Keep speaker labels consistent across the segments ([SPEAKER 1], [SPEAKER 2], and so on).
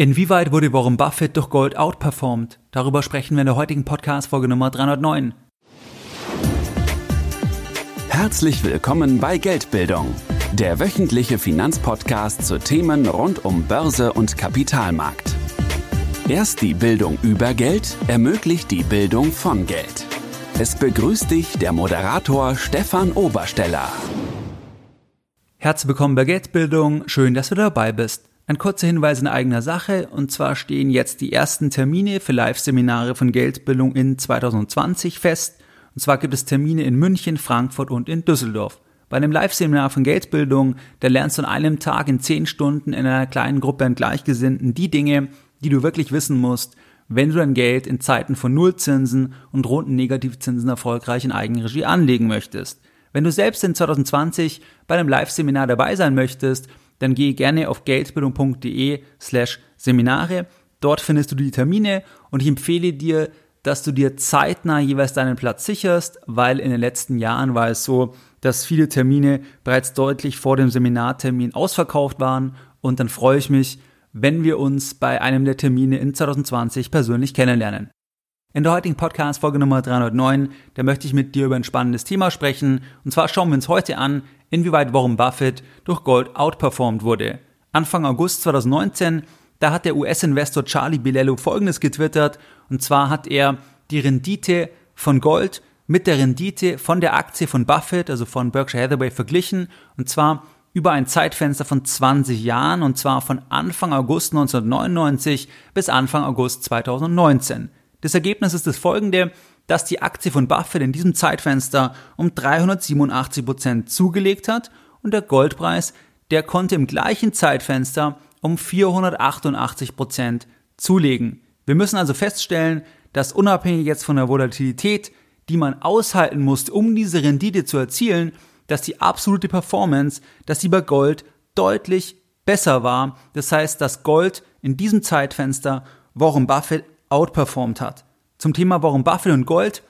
[SPEAKER 1] Inwieweit wurde Warren Buffett durch Gold outperformed? Darüber sprechen wir in der heutigen Podcast-Folge Nummer 309.
[SPEAKER 2] Herzlich willkommen bei Geldbildung, der wöchentliche Finanzpodcast zu Themen rund um Börse und Kapitalmarkt. Erst die Bildung über Geld ermöglicht die Bildung von Geld. Es begrüßt dich der Moderator Stefan Obersteller.
[SPEAKER 1] Herzlich willkommen bei Geldbildung, schön, dass du dabei bist. Ein kurzer Hinweis in eigener Sache, und zwar stehen jetzt die ersten Termine für Live-Seminare von Geldbildung in 2020 fest. Und zwar gibt es Termine in München, Frankfurt und in Düsseldorf. Bei einem Live-Seminar von Geldbildung, da lernst du an einem Tag in 10 Stunden in einer kleinen Gruppe an Gleichgesinnten die Dinge, die du wirklich wissen musst, wenn du dein Geld in Zeiten von Nullzinsen und runden Negativzinsen erfolgreich in Eigenregie anlegen möchtest. Wenn du selbst in 2020 bei einem Live-Seminar dabei sein möchtest, dann gehe gerne auf geldbildung.de slash Seminare. Dort findest du die Termine und ich empfehle dir, dass du dir zeitnah jeweils deinen Platz sicherst, weil in den letzten Jahren war es so, dass viele Termine bereits deutlich vor dem Seminartermin ausverkauft waren und dann freue ich mich, wenn wir uns bei einem der Termine in 2020 persönlich kennenlernen. In der heutigen Podcast Folge Nummer 309, da möchte ich mit dir über ein spannendes Thema sprechen. Und zwar schauen wir uns heute an, inwieweit Warren Buffett durch Gold outperformed wurde. Anfang August 2019, da hat der US-Investor Charlie Bilello folgendes getwittert. Und zwar hat er die Rendite von Gold mit der Rendite von der Aktie von Buffett, also von Berkshire Hathaway, verglichen. Und zwar über ein Zeitfenster von 20 Jahren. Und zwar von Anfang August 1999 bis Anfang August 2019. Das Ergebnis ist das folgende, dass die Aktie von Buffett in diesem Zeitfenster um 387 Prozent zugelegt hat und der Goldpreis, der konnte im gleichen Zeitfenster um 488 Prozent zulegen. Wir müssen also feststellen, dass unabhängig jetzt von der Volatilität, die man aushalten musste, um diese Rendite zu erzielen, dass die absolute Performance, dass sie bei Gold deutlich besser war. Das heißt, dass Gold in diesem Zeitfenster Warren Buffett outperformed hat. Zum Thema Warum Buffett und Gold,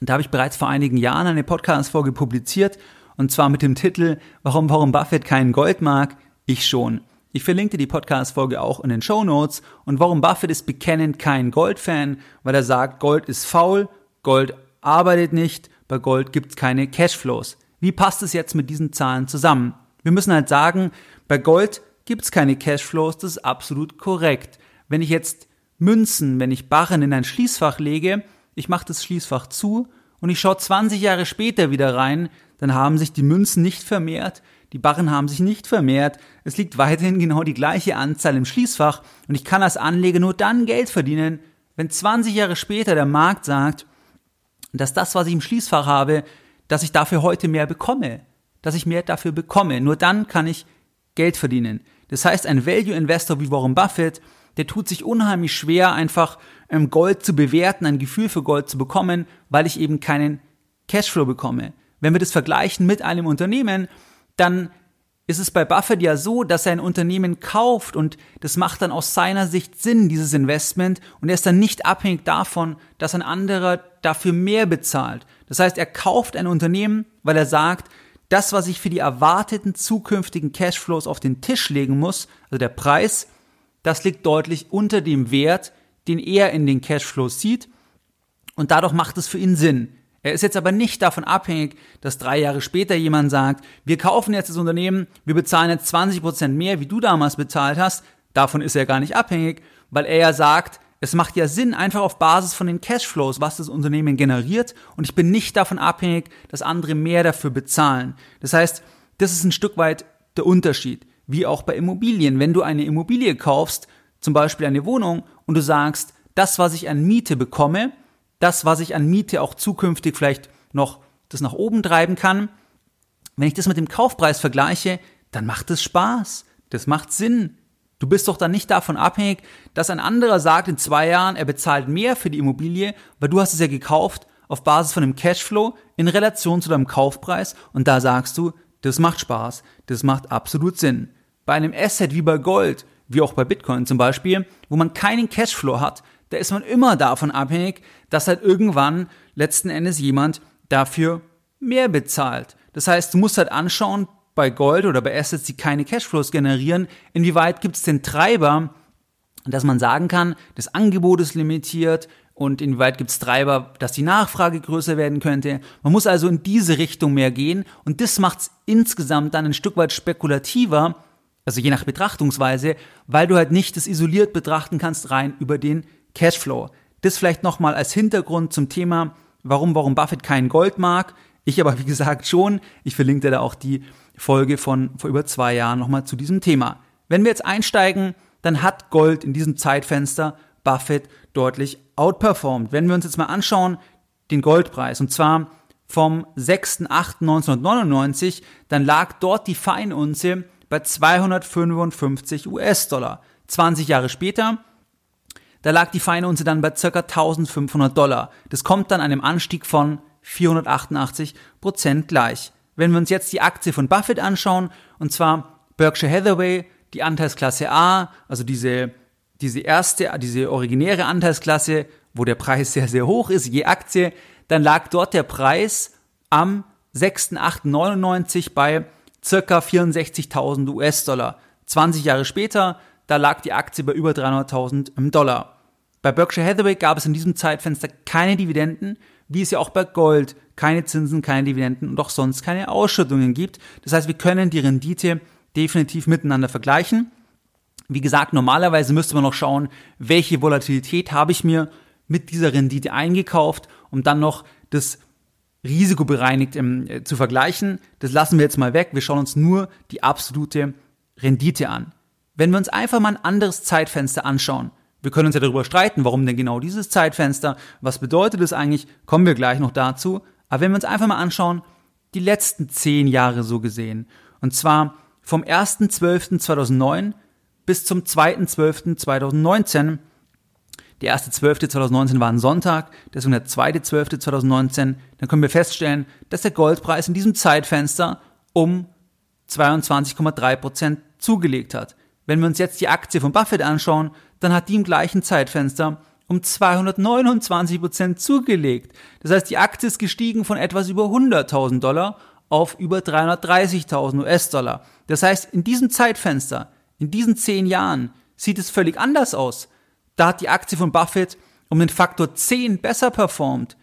[SPEAKER 1] da habe ich bereits vor einigen Jahren eine Podcast-Folge publiziert und zwar mit dem Titel Warum Warren Buffett kein Gold mag, ich schon. Ich verlinke die Podcast-Folge auch in den Show Notes und Warren Buffett ist bekennend kein Gold-Fan, weil er sagt, Gold ist faul, Gold arbeitet nicht, bei Gold gibt es keine Cashflows. Wie passt es jetzt mit diesen Zahlen zusammen? Wir müssen halt sagen, bei Gold gibt es keine Cashflows, das ist absolut korrekt. Wenn ich jetzt Münzen, wenn ich Barren in ein Schließfach lege, ich mache das Schließfach zu und ich schaue 20 Jahre später wieder rein, dann haben sich die Münzen nicht vermehrt, die Barren haben sich nicht vermehrt, es liegt weiterhin genau die gleiche Anzahl im Schließfach und ich kann als Anleger nur dann Geld verdienen, wenn 20 Jahre später der Markt sagt, dass das, was ich im Schließfach habe, dass ich dafür heute mehr bekomme, dass ich mehr dafür bekomme. Nur dann kann ich Geld verdienen. Das heißt, ein Value Investor wie Warren Buffett der tut sich unheimlich schwer, einfach ähm, Gold zu bewerten, ein Gefühl für Gold zu bekommen, weil ich eben keinen Cashflow bekomme. Wenn wir das vergleichen mit einem Unternehmen, dann ist es bei Buffett ja so, dass er ein Unternehmen kauft und das macht dann aus seiner Sicht Sinn, dieses Investment, und er ist dann nicht abhängig davon, dass ein anderer dafür mehr bezahlt. Das heißt, er kauft ein Unternehmen, weil er sagt, das, was ich für die erwarteten zukünftigen Cashflows auf den Tisch legen muss, also der Preis, das liegt deutlich unter dem Wert, den er in den Cashflows sieht und dadurch macht es für ihn Sinn. Er ist jetzt aber nicht davon abhängig, dass drei Jahre später jemand sagt, wir kaufen jetzt das Unternehmen, wir bezahlen jetzt 20 Prozent mehr, wie du damals bezahlt hast. Davon ist er gar nicht abhängig, weil er ja sagt, es macht ja Sinn, einfach auf Basis von den Cashflows, was das Unternehmen generiert. Und ich bin nicht davon abhängig, dass andere mehr dafür bezahlen. Das heißt, das ist ein Stück weit der Unterschied wie auch bei Immobilien. Wenn du eine Immobilie kaufst, zum Beispiel eine Wohnung, und du sagst, das, was ich an Miete bekomme, das, was ich an Miete auch zukünftig vielleicht noch das nach oben treiben kann, wenn ich das mit dem Kaufpreis vergleiche, dann macht es Spaß. Das macht Sinn. Du bist doch dann nicht davon abhängig, dass ein anderer sagt in zwei Jahren, er bezahlt mehr für die Immobilie, weil du hast es ja gekauft auf Basis von einem Cashflow in Relation zu deinem Kaufpreis und da sagst du, das macht Spaß, das macht absolut Sinn. Bei einem Asset wie bei Gold, wie auch bei Bitcoin zum Beispiel, wo man keinen Cashflow hat, da ist man immer davon abhängig, dass halt irgendwann letzten Endes jemand dafür mehr bezahlt. Das heißt, du musst halt anschauen, bei Gold oder bei Assets, die keine Cashflows generieren, inwieweit gibt es den Treiber, dass man sagen kann, das Angebot ist limitiert und inwieweit gibt es Treiber, dass die Nachfrage größer werden könnte. Man muss also in diese Richtung mehr gehen und das macht es insgesamt dann ein Stück weit spekulativer, also je nach Betrachtungsweise, weil du halt nicht das isoliert betrachten kannst rein über den Cashflow. Das vielleicht nochmal als Hintergrund zum Thema, warum, warum Buffett kein Gold mag. Ich aber, wie gesagt, schon. Ich verlinke dir da auch die Folge von vor über zwei Jahren nochmal zu diesem Thema. Wenn wir jetzt einsteigen, dann hat Gold in diesem Zeitfenster Buffett deutlich outperformed. Wenn wir uns jetzt mal anschauen, den Goldpreis, und zwar vom 6.8.1999, dann lag dort die Feinunze bei 255 US-Dollar. 20 Jahre später, da lag die Feinunze dann bei ca. 1500 Dollar. Das kommt dann einem Anstieg von 488 Prozent gleich. Wenn wir uns jetzt die Aktie von Buffett anschauen, und zwar Berkshire Hathaway, die Anteilsklasse A, also diese, diese erste, diese originäre Anteilsklasse, wo der Preis sehr, sehr hoch ist, je Aktie, dann lag dort der Preis am 6.8.99 bei circa 64.000 US-Dollar. 20 Jahre später, da lag die Aktie bei über 300.000 Dollar. Bei Berkshire Hathaway gab es in diesem Zeitfenster keine Dividenden, wie es ja auch bei Gold keine Zinsen, keine Dividenden und auch sonst keine Ausschüttungen gibt. Das heißt, wir können die Rendite definitiv miteinander vergleichen. Wie gesagt, normalerweise müsste man noch schauen, welche Volatilität habe ich mir mit dieser Rendite eingekauft, um dann noch das risikobereinigt ähm, äh, zu vergleichen. Das lassen wir jetzt mal weg. Wir schauen uns nur die absolute Rendite an. Wenn wir uns einfach mal ein anderes Zeitfenster anschauen, wir können uns ja darüber streiten, warum denn genau dieses Zeitfenster, was bedeutet es eigentlich, kommen wir gleich noch dazu. Aber wenn wir uns einfach mal anschauen, die letzten zehn Jahre so gesehen, und zwar vom 1.12.2009 bis zum 2.12.2019, der erste 2019 war ein Sonntag, deswegen der zweite 2019. Dann können wir feststellen, dass der Goldpreis in diesem Zeitfenster um 22,3 Prozent zugelegt hat. Wenn wir uns jetzt die Aktie von Buffett anschauen, dann hat die im gleichen Zeitfenster um 229 Prozent zugelegt. Das heißt, die Aktie ist gestiegen von etwas über 100.000 Dollar auf über 330.000 US-Dollar. Das heißt, in diesem Zeitfenster, in diesen zehn Jahren, sieht es völlig anders aus. Da hat die Aktie von Buffett um den Faktor 10 besser performt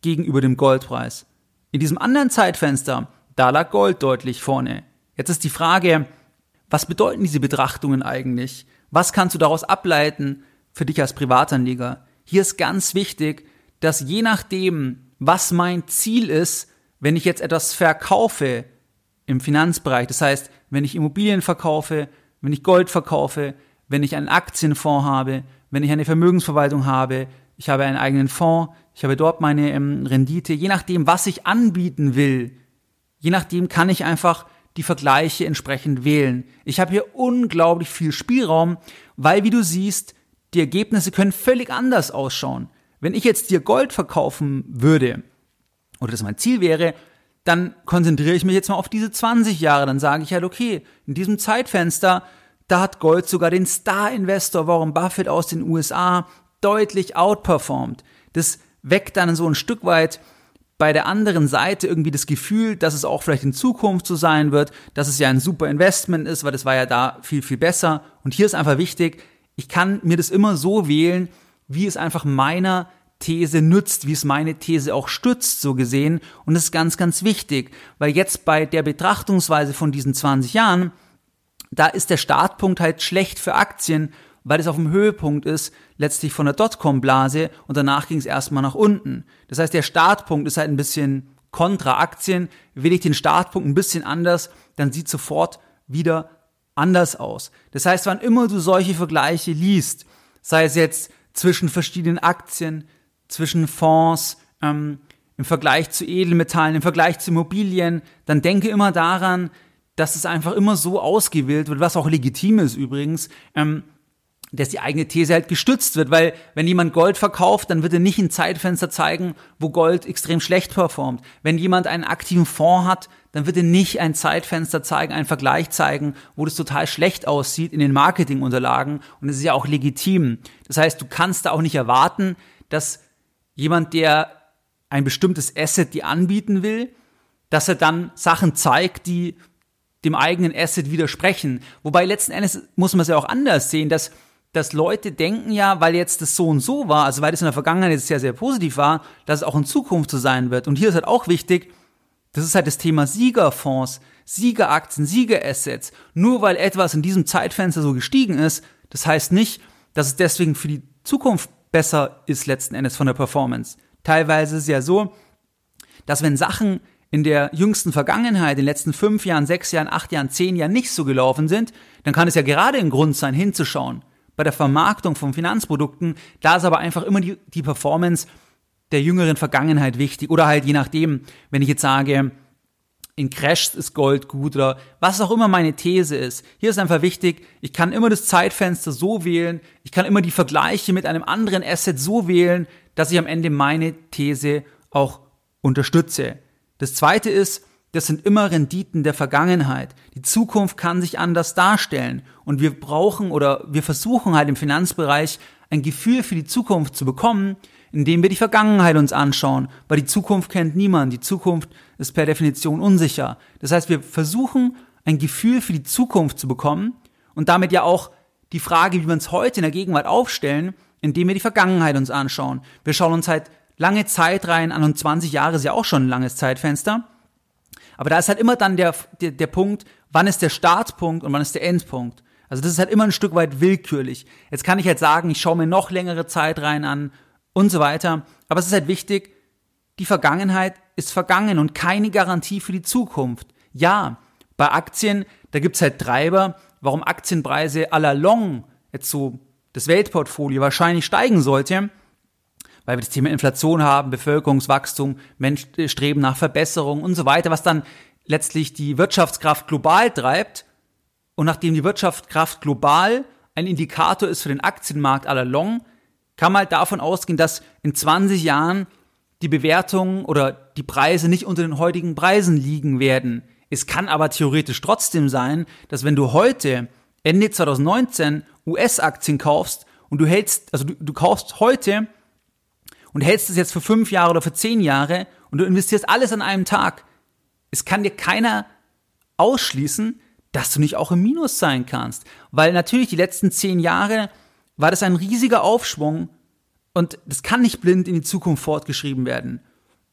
[SPEAKER 1] gegenüber dem Goldpreis. In diesem anderen Zeitfenster, da lag Gold deutlich vorne. Jetzt ist die Frage, was bedeuten diese Betrachtungen eigentlich? Was kannst du daraus ableiten für dich als Privatanleger? Hier ist ganz wichtig, dass je nachdem, was mein Ziel ist, wenn ich jetzt etwas verkaufe im Finanzbereich, das heißt, wenn ich Immobilien verkaufe, wenn ich Gold verkaufe, wenn ich einen Aktienfonds habe, wenn ich eine Vermögensverwaltung habe, ich habe einen eigenen Fonds, ich habe dort meine ähm, Rendite, je nachdem, was ich anbieten will, je nachdem kann ich einfach die Vergleiche entsprechend wählen. Ich habe hier unglaublich viel Spielraum, weil, wie du siehst, die Ergebnisse können völlig anders ausschauen. Wenn ich jetzt dir Gold verkaufen würde, oder das mein Ziel wäre, dann konzentriere ich mich jetzt mal auf diese 20 Jahre. Dann sage ich halt, okay, in diesem Zeitfenster da hat Gold sogar den Star-Investor Warren Buffett aus den USA deutlich outperformed. Das weckt dann so ein Stück weit bei der anderen Seite irgendwie das Gefühl, dass es auch vielleicht in Zukunft so sein wird, dass es ja ein super Investment ist, weil das war ja da viel, viel besser. Und hier ist einfach wichtig, ich kann mir das immer so wählen, wie es einfach meiner These nützt, wie es meine These auch stützt, so gesehen. Und das ist ganz, ganz wichtig, weil jetzt bei der Betrachtungsweise von diesen 20 Jahren, da ist der Startpunkt halt schlecht für Aktien, weil es auf dem Höhepunkt ist, letztlich von der Dotcom-Blase und danach ging es erstmal nach unten. Das heißt, der Startpunkt ist halt ein bisschen kontra Aktien. Wähle ich den Startpunkt ein bisschen anders, dann sieht sofort wieder anders aus. Das heißt, wann immer du solche Vergleiche liest, sei es jetzt zwischen verschiedenen Aktien, zwischen Fonds, ähm, im Vergleich zu Edelmetallen, im Vergleich zu Immobilien, dann denke immer daran, dass es einfach immer so ausgewählt wird, was auch legitim ist übrigens, ähm, dass die eigene These halt gestützt wird, weil wenn jemand Gold verkauft, dann wird er nicht ein Zeitfenster zeigen, wo Gold extrem schlecht performt. Wenn jemand einen aktiven Fonds hat, dann wird er nicht ein Zeitfenster zeigen, einen Vergleich zeigen, wo das total schlecht aussieht in den Marketingunterlagen und es ist ja auch legitim. Das heißt, du kannst da auch nicht erwarten, dass jemand, der ein bestimmtes Asset dir anbieten will, dass er dann Sachen zeigt, die dem eigenen Asset widersprechen. Wobei letzten Endes muss man es ja auch anders sehen, dass dass Leute denken ja, weil jetzt das so und so war, also weil das in der Vergangenheit jetzt sehr, sehr positiv war, dass es auch in Zukunft so sein wird. Und hier ist halt auch wichtig, das ist halt das Thema Siegerfonds, Siegeraktien, Siegerassets. Nur weil etwas in diesem Zeitfenster so gestiegen ist, das heißt nicht, dass es deswegen für die Zukunft besser ist letzten Endes von der Performance. Teilweise ist es ja so, dass wenn Sachen in der jüngsten Vergangenheit, in den letzten fünf Jahren, sechs Jahren, acht Jahren, zehn Jahren nicht so gelaufen sind, dann kann es ja gerade ein Grund sein, hinzuschauen. Bei der Vermarktung von Finanzprodukten, da ist aber einfach immer die, die Performance der jüngeren Vergangenheit wichtig. Oder halt je nachdem, wenn ich jetzt sage, in Crashs ist Gold gut oder was auch immer meine These ist. Hier ist einfach wichtig, ich kann immer das Zeitfenster so wählen, ich kann immer die Vergleiche mit einem anderen Asset so wählen, dass ich am Ende meine These auch unterstütze. Das zweite ist, das sind immer Renditen der Vergangenheit. Die Zukunft kann sich anders darstellen. Und wir brauchen oder wir versuchen halt im Finanzbereich ein Gefühl für die Zukunft zu bekommen, indem wir die Vergangenheit uns anschauen, weil die Zukunft kennt niemand. Die Zukunft ist per Definition unsicher. Das heißt, wir versuchen ein Gefühl für die Zukunft zu bekommen und damit ja auch die Frage, wie wir uns heute in der Gegenwart aufstellen, indem wir die Vergangenheit uns anschauen. Wir schauen uns halt lange Zeit rein an und 20 Jahre ist ja auch schon ein langes Zeitfenster. Aber da ist halt immer dann der, der, der Punkt, wann ist der Startpunkt und wann ist der Endpunkt. Also das ist halt immer ein Stück weit willkürlich. Jetzt kann ich halt sagen, ich schaue mir noch längere Zeit rein an und so weiter. Aber es ist halt wichtig, die Vergangenheit ist vergangen und keine Garantie für die Zukunft. Ja, bei Aktien, da gibt's halt Treiber, warum Aktienpreise à la long jetzt so das Weltportfolio wahrscheinlich steigen sollte weil wir das Thema Inflation haben, Bevölkerungswachstum, Menschen äh, streben nach Verbesserung und so weiter, was dann letztlich die Wirtschaftskraft global treibt. Und nachdem die Wirtschaftskraft global ein Indikator ist für den Aktienmarkt la long, kann man halt davon ausgehen, dass in 20 Jahren die Bewertungen oder die Preise nicht unter den heutigen Preisen liegen werden. Es kann aber theoretisch trotzdem sein, dass wenn du heute, Ende 2019, US-Aktien kaufst und du hältst, also du, du kaufst heute und hältst es jetzt für fünf Jahre oder für zehn Jahre und du investierst alles an einem Tag, es kann dir keiner ausschließen, dass du nicht auch im Minus sein kannst. Weil natürlich die letzten zehn Jahre war das ein riesiger Aufschwung und das kann nicht blind in die Zukunft fortgeschrieben werden.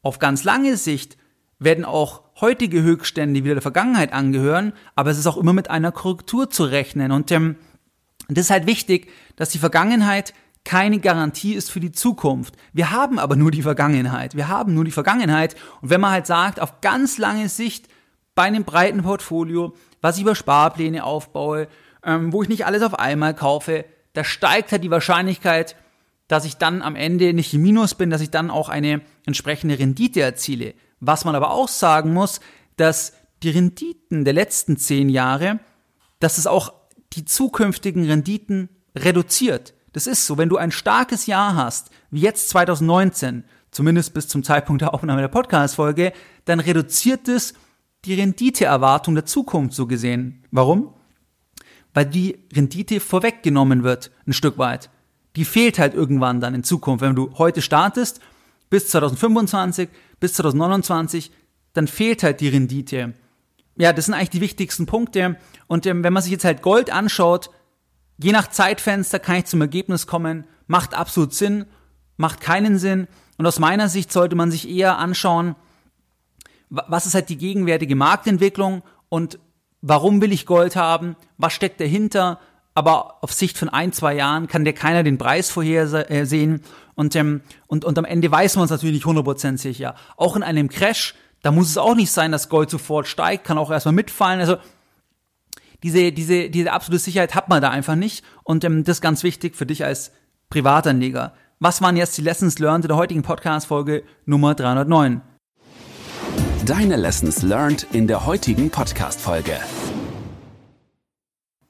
[SPEAKER 1] Auf ganz lange Sicht werden auch heutige Höchststände wieder der Vergangenheit angehören, aber es ist auch immer mit einer Korrektur zu rechnen. Und ähm, das ist halt wichtig, dass die Vergangenheit keine Garantie ist für die Zukunft. Wir haben aber nur die Vergangenheit. Wir haben nur die Vergangenheit. Und wenn man halt sagt, auf ganz lange Sicht bei einem breiten Portfolio, was ich über Sparpläne aufbaue, ähm, wo ich nicht alles auf einmal kaufe, da steigt halt die Wahrscheinlichkeit, dass ich dann am Ende nicht im Minus bin, dass ich dann auch eine entsprechende Rendite erziele. Was man aber auch sagen muss, dass die Renditen der letzten zehn Jahre, dass es auch die zukünftigen Renditen reduziert. Das ist so, wenn du ein starkes Jahr hast, wie jetzt 2019, zumindest bis zum Zeitpunkt der Aufnahme der Podcast-Folge, dann reduziert es die Renditeerwartung der Zukunft so gesehen. Warum? Weil die Rendite vorweggenommen wird, ein Stück weit. Die fehlt halt irgendwann dann in Zukunft. Wenn du heute startest, bis 2025, bis 2029, dann fehlt halt die Rendite. Ja, das sind eigentlich die wichtigsten Punkte. Und ähm, wenn man sich jetzt halt Gold anschaut, Je nach Zeitfenster kann ich zum Ergebnis kommen, macht absolut Sinn, macht keinen Sinn. Und aus meiner Sicht sollte man sich eher anschauen, was ist halt die gegenwärtige Marktentwicklung und warum will ich Gold haben, was steckt dahinter, aber auf Sicht von ein, zwei Jahren kann dir keiner den Preis vorhersehen und, ähm, und, und am Ende weiß man es natürlich nicht 100% sicher. Auch in einem Crash, da muss es auch nicht sein, dass Gold sofort steigt, kann auch erstmal mitfallen. Also diese, diese, diese absolute Sicherheit hat man da einfach nicht. Und ähm, das ist ganz wichtig für dich als Privatanleger. Was waren jetzt die Lessons learned in der heutigen Podcast-Folge Nummer 309?
[SPEAKER 2] Deine Lessons learned in der heutigen Podcast-Folge.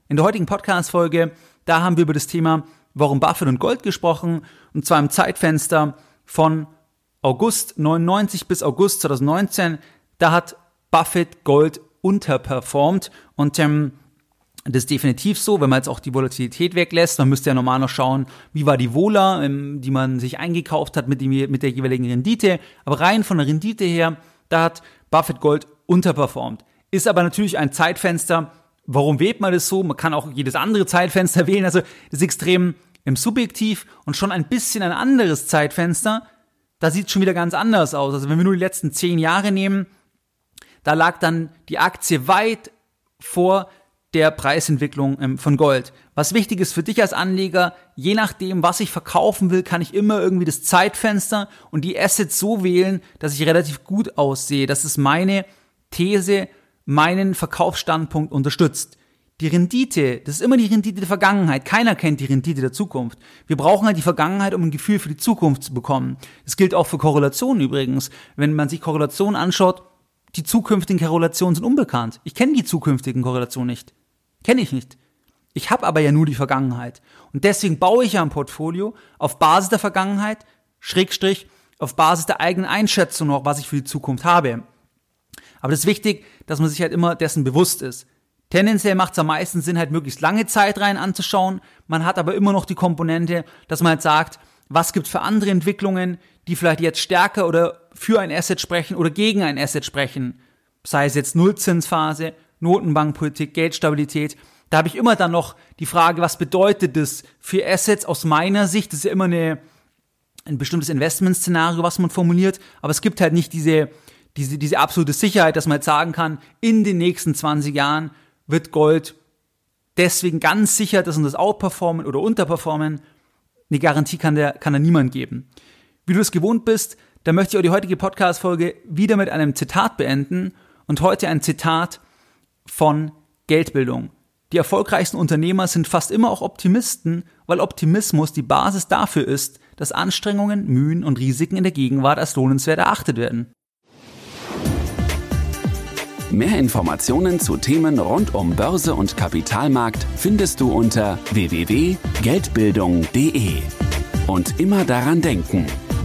[SPEAKER 1] In der heutigen Podcast-Folge, da haben wir über das Thema Warum Buffett und Gold gesprochen. Und zwar im Zeitfenster von August 99 bis August 2019. Da hat Buffett Gold unterperformt und ähm, das ist definitiv so, wenn man jetzt auch die Volatilität weglässt. Man müsste ja normal noch schauen, wie war die Vola, ähm, die man sich eingekauft hat mit, dem, mit der jeweiligen Rendite. Aber rein von der Rendite her, da hat Buffett Gold unterperformt. Ist aber natürlich ein Zeitfenster, Warum wählt man das so? Man kann auch jedes andere Zeitfenster wählen. Also das ist extrem im Subjektiv und schon ein bisschen ein anderes Zeitfenster. Da sieht es schon wieder ganz anders aus. Also wenn wir nur die letzten zehn Jahre nehmen, da lag dann die Aktie weit vor der Preisentwicklung ähm, von Gold. Was wichtig ist für dich als Anleger, je nachdem, was ich verkaufen will, kann ich immer irgendwie das Zeitfenster und die Assets so wählen, dass ich relativ gut aussehe. Das ist meine These, meinen Verkaufsstandpunkt unterstützt. Die Rendite, das ist immer die Rendite der Vergangenheit. Keiner kennt die Rendite der Zukunft. Wir brauchen halt die Vergangenheit, um ein Gefühl für die Zukunft zu bekommen. Das gilt auch für Korrelationen übrigens. Wenn man sich Korrelationen anschaut, die zukünftigen Korrelationen sind unbekannt. Ich kenne die zukünftigen Korrelationen nicht. Kenne ich nicht. Ich habe aber ja nur die Vergangenheit. Und deswegen baue ich ja ein Portfolio auf Basis der Vergangenheit, Schrägstrich, auf Basis der eigenen Einschätzung noch, was ich für die Zukunft habe. Aber das ist wichtig, dass man sich halt immer dessen bewusst ist. Tendenziell macht es am meisten Sinn, halt möglichst lange Zeit rein anzuschauen. Man hat aber immer noch die Komponente, dass man halt sagt, was gibt für andere Entwicklungen, die vielleicht jetzt stärker oder für ein Asset sprechen oder gegen ein Asset sprechen. Sei es jetzt Nullzinsphase, Notenbankpolitik, Geldstabilität. Da habe ich immer dann noch die Frage, was bedeutet das für Assets aus meiner Sicht? Das ist ja immer eine, ein bestimmtes Investmentszenario, was man formuliert, aber es gibt halt nicht diese, diese, diese absolute Sicherheit, dass man jetzt sagen kann, in den nächsten 20 Jahren wird Gold deswegen ganz sicher, dass man das outperformen oder unterperformen. Eine Garantie kann der, kann da niemand geben. Wie du es gewohnt bist, da möchte ich auch die heutige Podcast-Folge wieder mit einem Zitat beenden und heute ein Zitat von Geldbildung. Die erfolgreichsten Unternehmer sind fast immer auch Optimisten, weil Optimismus die Basis dafür ist, dass Anstrengungen, Mühen und Risiken in der Gegenwart als lohnenswert erachtet werden.
[SPEAKER 2] Mehr Informationen zu Themen rund um Börse und Kapitalmarkt findest du unter www.geldbildung.de. Und immer daran denken,